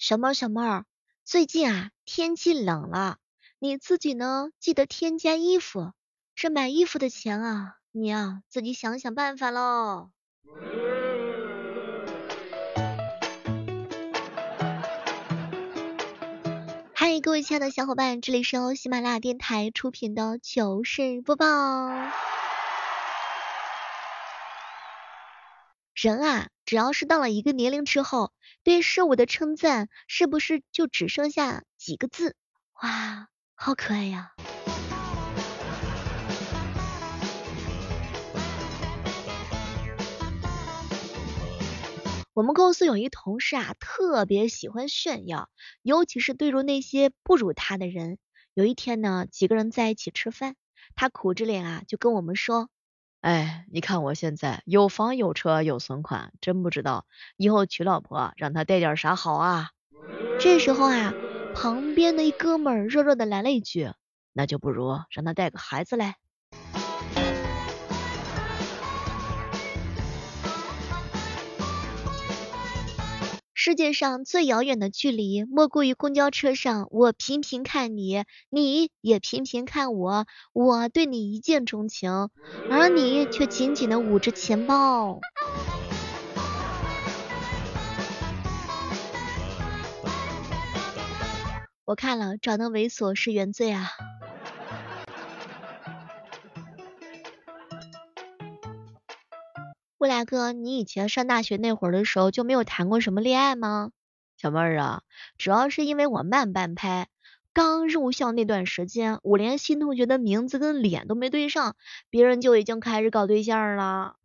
小猫小妹儿，最近啊天气冷了，你自己呢记得添加衣服。这买衣服的钱啊，你呀自己想想办法喽。嗨，各位亲爱的小伙伴，这里是由喜马拉雅电台出品的糗事播报。人啊，只要是到了一个年龄之后，对事物的称赞是不是就只剩下几个字？哇，好可爱呀！我们公司有一同事啊，特别喜欢炫耀，尤其是对住那些不如他的人。有一天呢，几个人在一起吃饭，他苦着脸啊，就跟我们说。哎，你看我现在有房有车有存款，真不知道以后娶老婆让他带点啥好啊。这时候啊，旁边的一哥们儿弱弱的来了一句，那就不如让他带个孩子来。世界上最遥远的距离，莫过于公交车上，我频频看你，你也频频看我，我对你一见钟情，而你却紧紧的捂着钱包。我看了，长得猥琐是原罪啊。未来哥，你以前上大学那会儿的时候就没有谈过什么恋爱吗？小妹儿啊，主要是因为我慢半拍，刚入校那段时间，我连新同学的名字跟脸都没对上，别人就已经开始搞对象了。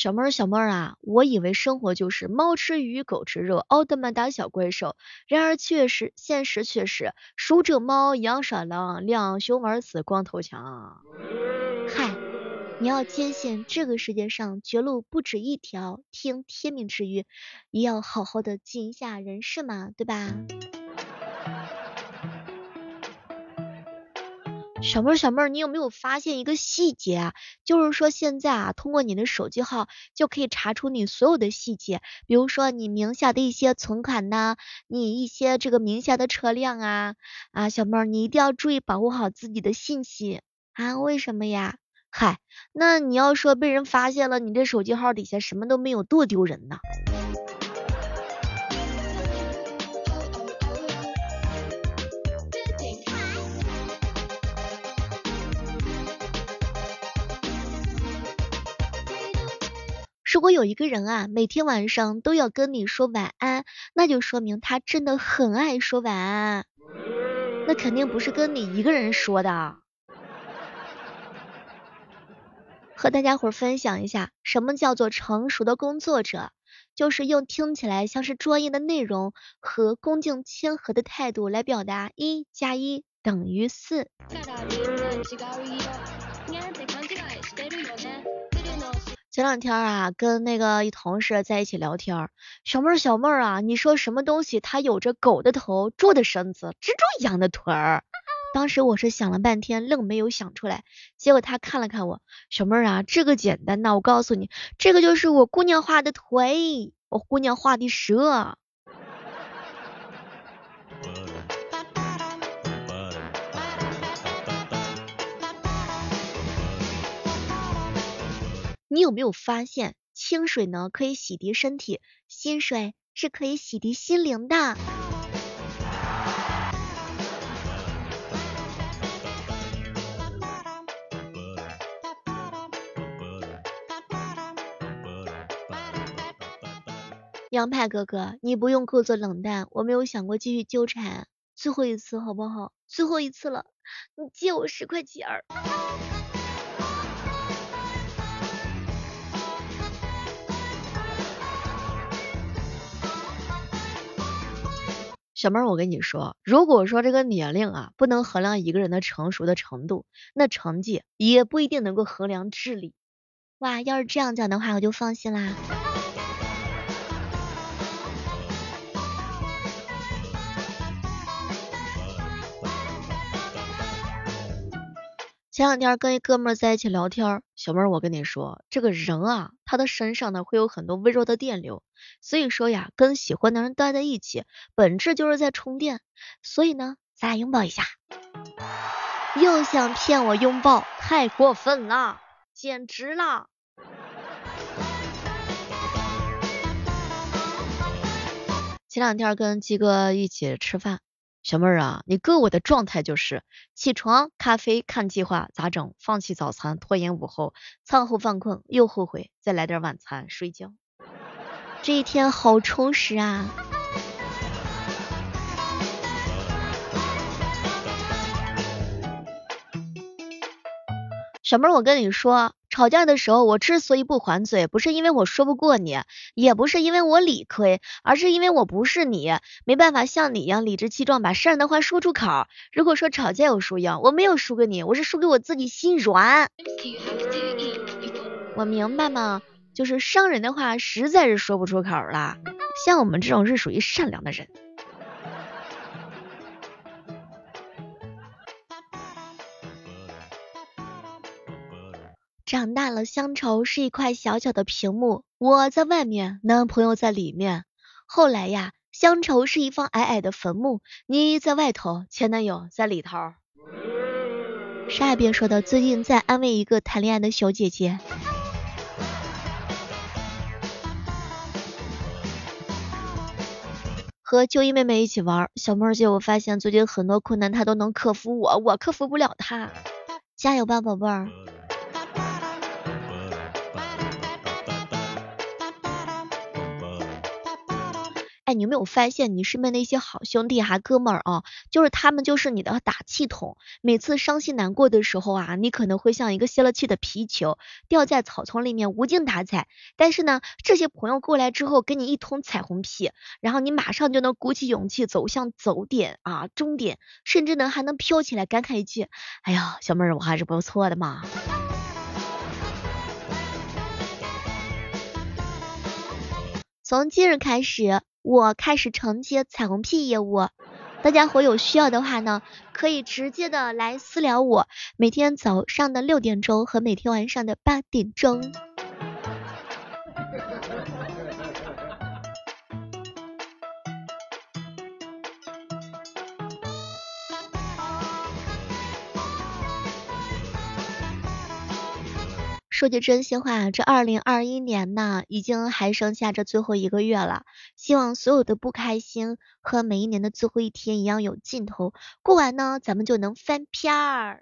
小妹儿，小妹儿啊，我以为生活就是猫吃鱼，狗吃肉，奥特曼打小怪兽。然而，确实，现实却是鼠者猫，羊耍狼，两熊玩死光头强。嗨，你要坚信这个世界上绝路不止一条，听天命之约，也要好好的尽一下人事嘛，对吧？小妹儿，小妹儿，你有没有发现一个细节啊？就是说现在啊，通过你的手机号就可以查出你所有的细节，比如说你名下的一些存款呐，你一些这个名下的车辆啊啊，小妹儿，你一定要注意保护好自己的信息啊！为什么呀？嗨，那你要说被人发现了你这手机号底下什么都没有，多丢人呐！如果有一个人啊，每天晚上都要跟你说晚安，那就说明他真的很爱说晚安。那肯定不是跟你一个人说的。和大家伙分享一下，什么叫做成熟的工作者？就是用听起来像是专业的内容和恭敬谦和的态度来表达一加一等于四。前两天啊，跟那个一同事在一起聊天，小妹儿小妹儿啊，你说什么东西它有着狗的头、猪的身子、蜘蛛一样的腿儿？当时我是想了半天，愣没有想出来。结果他看了看我，小妹儿啊，这个简单呐，我告诉你，这个就是我姑娘画的腿，我姑娘画的蛇。你有没有发现，清水呢可以洗涤身体，薪水是可以洗涤心灵的。杨派哥哥，你不用故作冷淡，我没有想过继续纠缠，最后一次好不好？最后一次了，你借我十块钱儿。小妹儿，我跟你说，如果说这个年龄啊不能衡量一个人的成熟的程度，那成绩也不一定能够衡量智力。哇，要是这样讲的话，我就放心啦。前两天跟一哥们在一起聊天，小妹儿，我跟你说，这个人啊，他的身上呢会有很多微弱的电流，所以说呀，跟喜欢的人待在一起，本质就是在充电。所以呢，咱俩拥抱一下。又想骗我拥抱，太过分了，简直了！前两天跟鸡哥一起吃饭。小妹儿啊，你哥我的状态就是起床、咖啡、看计划，咋整？放弃早餐，拖延午后，餐后犯困，又后悔，再来点晚餐，睡觉。这一天好充实啊！小妹儿，我跟你说。吵架的时候，我之所以不还嘴，不是因为我说不过你，也不是因为我理亏，而是因为我不是你，没办法像你一样理直气壮把伤人的话说出口。如果说吵架有输赢，我没有输给你，我是输给我自己心软。我明白吗？就是伤人的话实在是说不出口了。像我们这种是属于善良的人。长大了，乡愁是一块小小的屏幕，我在外面，男朋友在里面。后来呀，乡愁是一方矮矮的坟墓，你在外头，前男友在里头。啥也别说的，最近在安慰一个谈恋爱的小姐姐。和秋衣妹妹一起玩，小妹儿姐，我发现最近很多困难她都能克服我，我克服不了她。加油吧，宝贝儿。你有没有发现你身边的一些好兄弟哈哥们儿啊，就是他们就是你的打气筒。每次伤心难过的时候啊，你可能会像一个泄了气的皮球，掉在草丛里面无精打采。但是呢，这些朋友过来之后给你一通彩虹屁，然后你马上就能鼓起勇气走向走点啊终点，甚至呢还能飘起来感慨一句：哎呀，小妹儿我还是不错的嘛。从今日开始。我开始承接彩虹屁业务，大家伙有需要的话呢，可以直接的来私聊我，每天早上的六点钟和每天晚上的八点钟。说句真心话，这二零二一年呢，已经还剩下这最后一个月了。希望所有的不开心和每一年的最后一天一样有尽头，过完呢，咱们就能翻篇儿。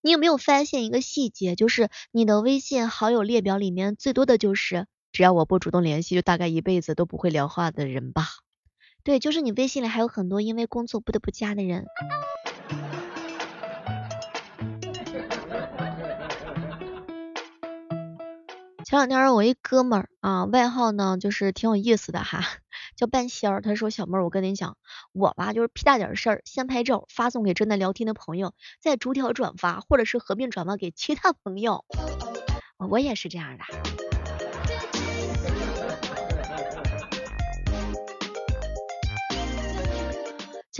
你有没有发现一个细节，就是你的微信好友列表里面最多的就是，只要我不主动联系，就大概一辈子都不会聊话的人吧？对，就是你微信里还有很多因为工作不得不加的人。前两天我一哥们儿啊，外号呢就是挺有意思的哈，叫半仙儿。他说小妹儿，我跟你讲，我吧就是屁大点事儿，先拍照发送给正在聊天的朋友，再逐条转发或者是合并转发给其他朋友。我也是这样的。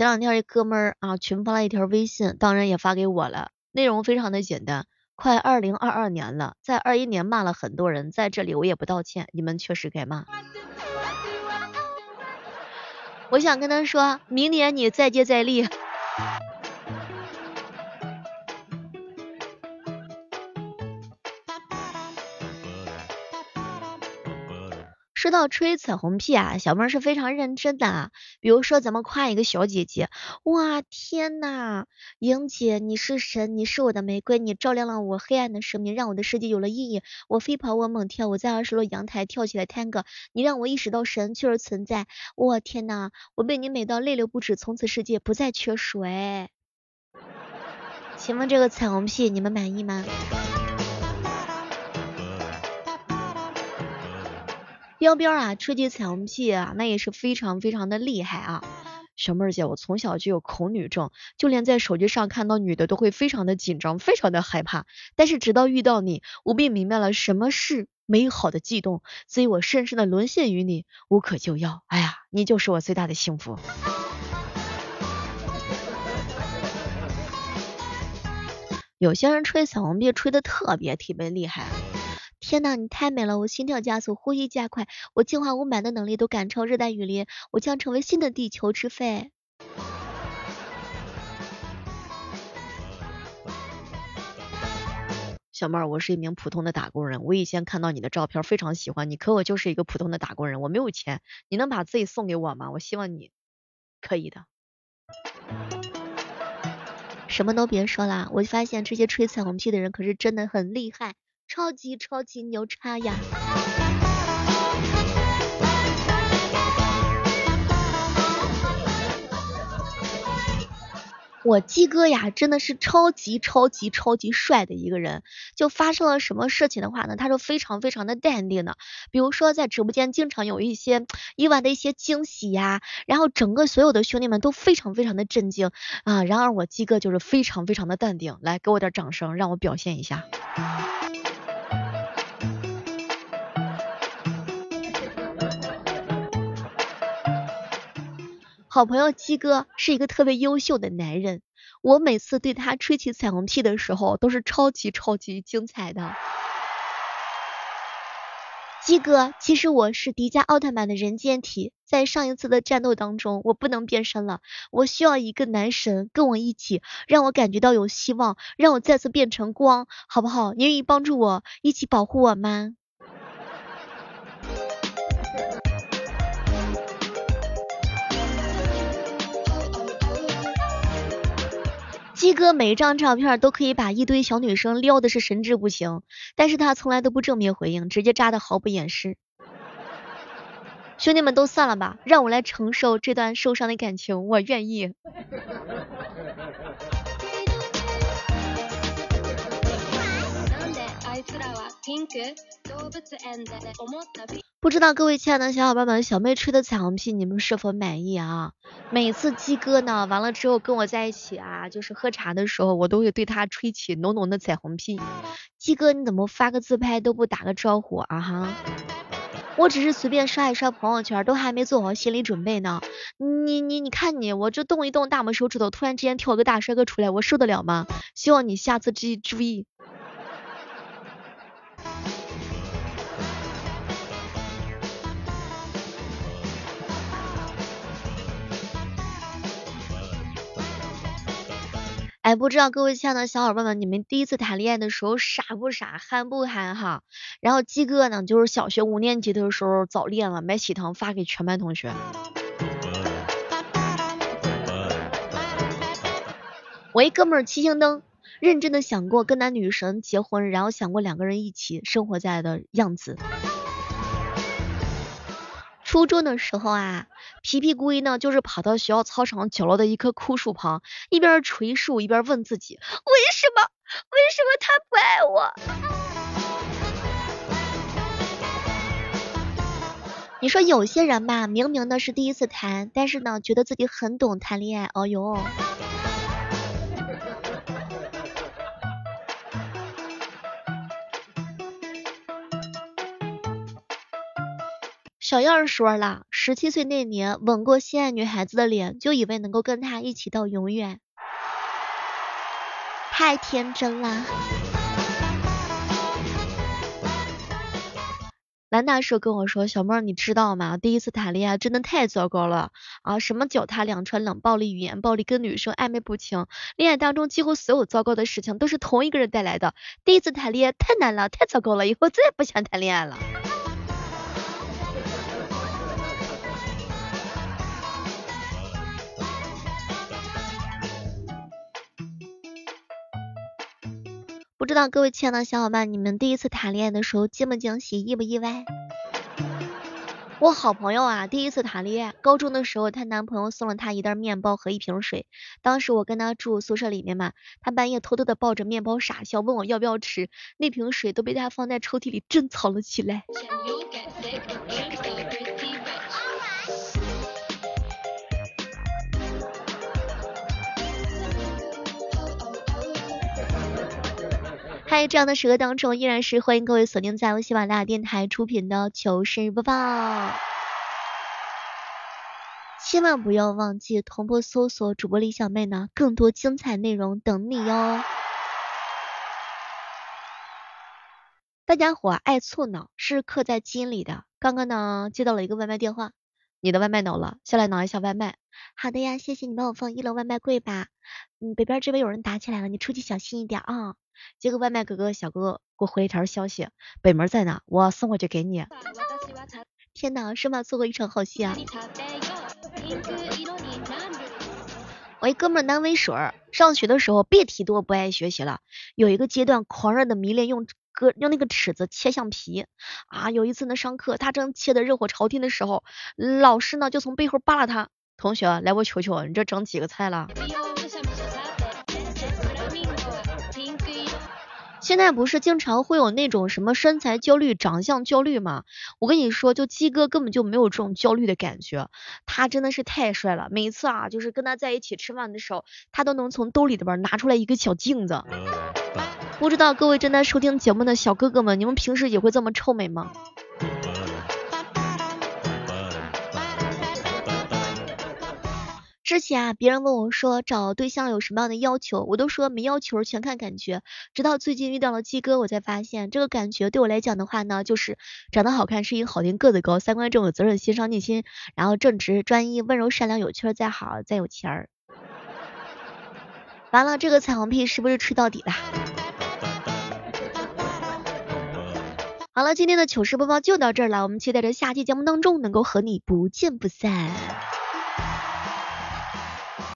前两天一哥们儿啊群发了一条微信，当然也发给我了，内容非常的简单。快二零二二年了，在二一年骂了很多人，在这里我也不道歉，你们确实该骂。我想跟他说，明年你再接再厉。到吹彩虹屁啊，小妹是非常认真的啊。比如说咱们夸一个小姐姐，哇天呐，莹姐你是神，你是我的玫瑰，你照亮了我黑暗的生命，让我的世界有了意义。我飞跑，我猛跳，我在二十楼阳台跳起来 tango，你让我意识到神确实存在。我天呐，我被你美到泪流不止，从此世界不再缺水。请问这个彩虹屁你们满意吗？彪彪啊，吹起彩虹屁啊，那也是非常非常的厉害啊！小妹儿姐，我从小就有恐女症，就连在手机上看到女的都会非常的紧张，非常的害怕。但是直到遇到你，我便明白了什么是美好的悸动，所以我深深的沦陷于你，无可救药。哎呀，你就是我最大的幸福。有些人吹彩虹屁吹的特别特别厉害。天呐，你太美了，我心跳加速，呼吸加快，我净化雾霾的能力都赶超热带雨林，我将成为新的地球之肺。小妹儿，我是一名普通的打工人，我以前看到你的照片非常喜欢你，可我就是一个普通的打工人，我没有钱，你能把自己送给我吗？我希望你可以的。什么都别说啦，我发现这些吹彩虹屁的人可是真的很厉害。超级超级牛叉呀！我鸡哥呀，真的是超级超级超级帅的一个人。就发生了什么事情的话呢，他是非常非常的淡定的。比如说在直播间经常有一些意外的一些惊喜呀，然后整个所有的兄弟们都非常非常的震惊啊。然而我鸡哥就是非常非常的淡定。来，给我点掌声，让我表现一下。好朋友鸡哥是一个特别优秀的男人，我每次对他吹起彩虹屁的时候，都是超级超级精彩的。鸡哥，其实我是迪迦奥特曼的人间体，在上一次的战斗当中，我不能变身了，我需要一个男神跟我一起，让我感觉到有希望，让我再次变成光，好不好？你愿意帮助我一起保护我吗？哥每一张照片都可以把一堆小女生撩的是神志不清，但是他从来都不正面回应，直接扎的毫不掩饰。兄弟们都散了吧，让我来承受这段受伤的感情，我愿意。不知道各位亲爱的小伙伴们，小妹吹的彩虹屁你们是否满意啊？每次鸡哥呢完了之后跟我在一起啊，就是喝茶的时候，我都会对他吹起浓浓的彩虹屁。鸡哥你怎么发个自拍都不打个招呼啊哈？我只是随便刷一刷朋友圈，都还没做好心理准备呢。你你你看你，我这动一动大拇手指头，突然之间跳个大帅哥出来，我受得了吗？希望你下次注意注意。哎，不知道各位亲爱的小伙伴们，你们第一次谈恋爱的时候傻不傻，憨不憨哈？然后鸡哥呢，就是小学五年级的时候早恋了，买喜糖发给全班同学。我一哥们儿七星灯，认真的想过跟男女神结婚，然后想过两个人一起生活在的样子。初中的时候啊，皮皮龟呢，就是跑到学校操场角落的一棵枯树旁，一边捶树一边问自己，为什么？为什么他不爱我？你说有些人吧，明明呢是第一次谈，但是呢，觉得自己很懂谈恋爱，哦哟。小燕说了，十七岁那年吻过心爱女孩子的脸，就以为能够跟她一起到永远，太天真了。兰大叔跟我说，小妹儿你知道吗？第一次谈恋爱真的太糟糕了啊！什么脚踏两船、冷暴力、语言暴力、跟女生暧昧不清，恋爱当中几乎所有糟糕的事情都是同一个人带来的。第一次谈恋爱太难了，太糟糕了，以后再也不想谈恋爱了。不知道各位亲爱的小伙伴，你们第一次谈恋爱的时候惊不惊喜，意不意外？我好朋友啊，第一次谈恋爱，高中的时候，她男朋友送了她一袋面包和一瓶水。当时我跟她住宿舍里面嘛，她半夜偷偷的抱着面包傻笑，问我要不要吃，那瓶水都被她放在抽屉里珍藏了起来。在这样的时刻当中，依然是欢迎各位锁定在由喜马拉雅电台出品的糗事播报。千万不要忘记同步搜索主播李小妹呢，更多精彩内容等你哟。大家伙爱醋脑是刻在基因里的。刚刚呢接到了一个外卖电话，你的外卖到了，下来拿一下外卖。好的呀，谢谢你帮我放一楼外卖柜吧。嗯，北边这边有人打起来了，你出去小心一点啊。结果外卖哥哥小哥哥给我回一条消息，北门在哪？我送过去给你。天哪，生怕错过一场好戏啊！我一哥们难为水儿，上学的时候别提多不爱学习了，有一个阶段狂热的迷恋用割用那个尺子切橡皮啊。有一次呢上课，他正切的热火朝天的时候，老师呢就从背后扒拉他，同学来我求求你这整几个菜了？现在不是经常会有那种什么身材焦虑、长相焦虑吗？我跟你说，就鸡哥根本就没有这种焦虑的感觉，他真的是太帅了。每次啊，就是跟他在一起吃饭的时候，他都能从兜里边拿出来一个小镜子。不知道各位正在收听节目的小哥哥们，你们平时也会这么臭美吗？之前啊，别人问我说找对象有什么样的要求，我都说没要求，全看感觉。直到最近遇到了鸡哥，我才发现这个感觉对我来讲的话呢，就是长得好看，声音好听，个子高，三观正，有责任心，上进心，然后正直、专一、温柔、善良、有趣儿，再好再有钱儿。完了，这个彩虹屁是不是吹到底了？好了，今天的糗事播报就到这儿了，我们期待着下期节目当中能够和你不见不散。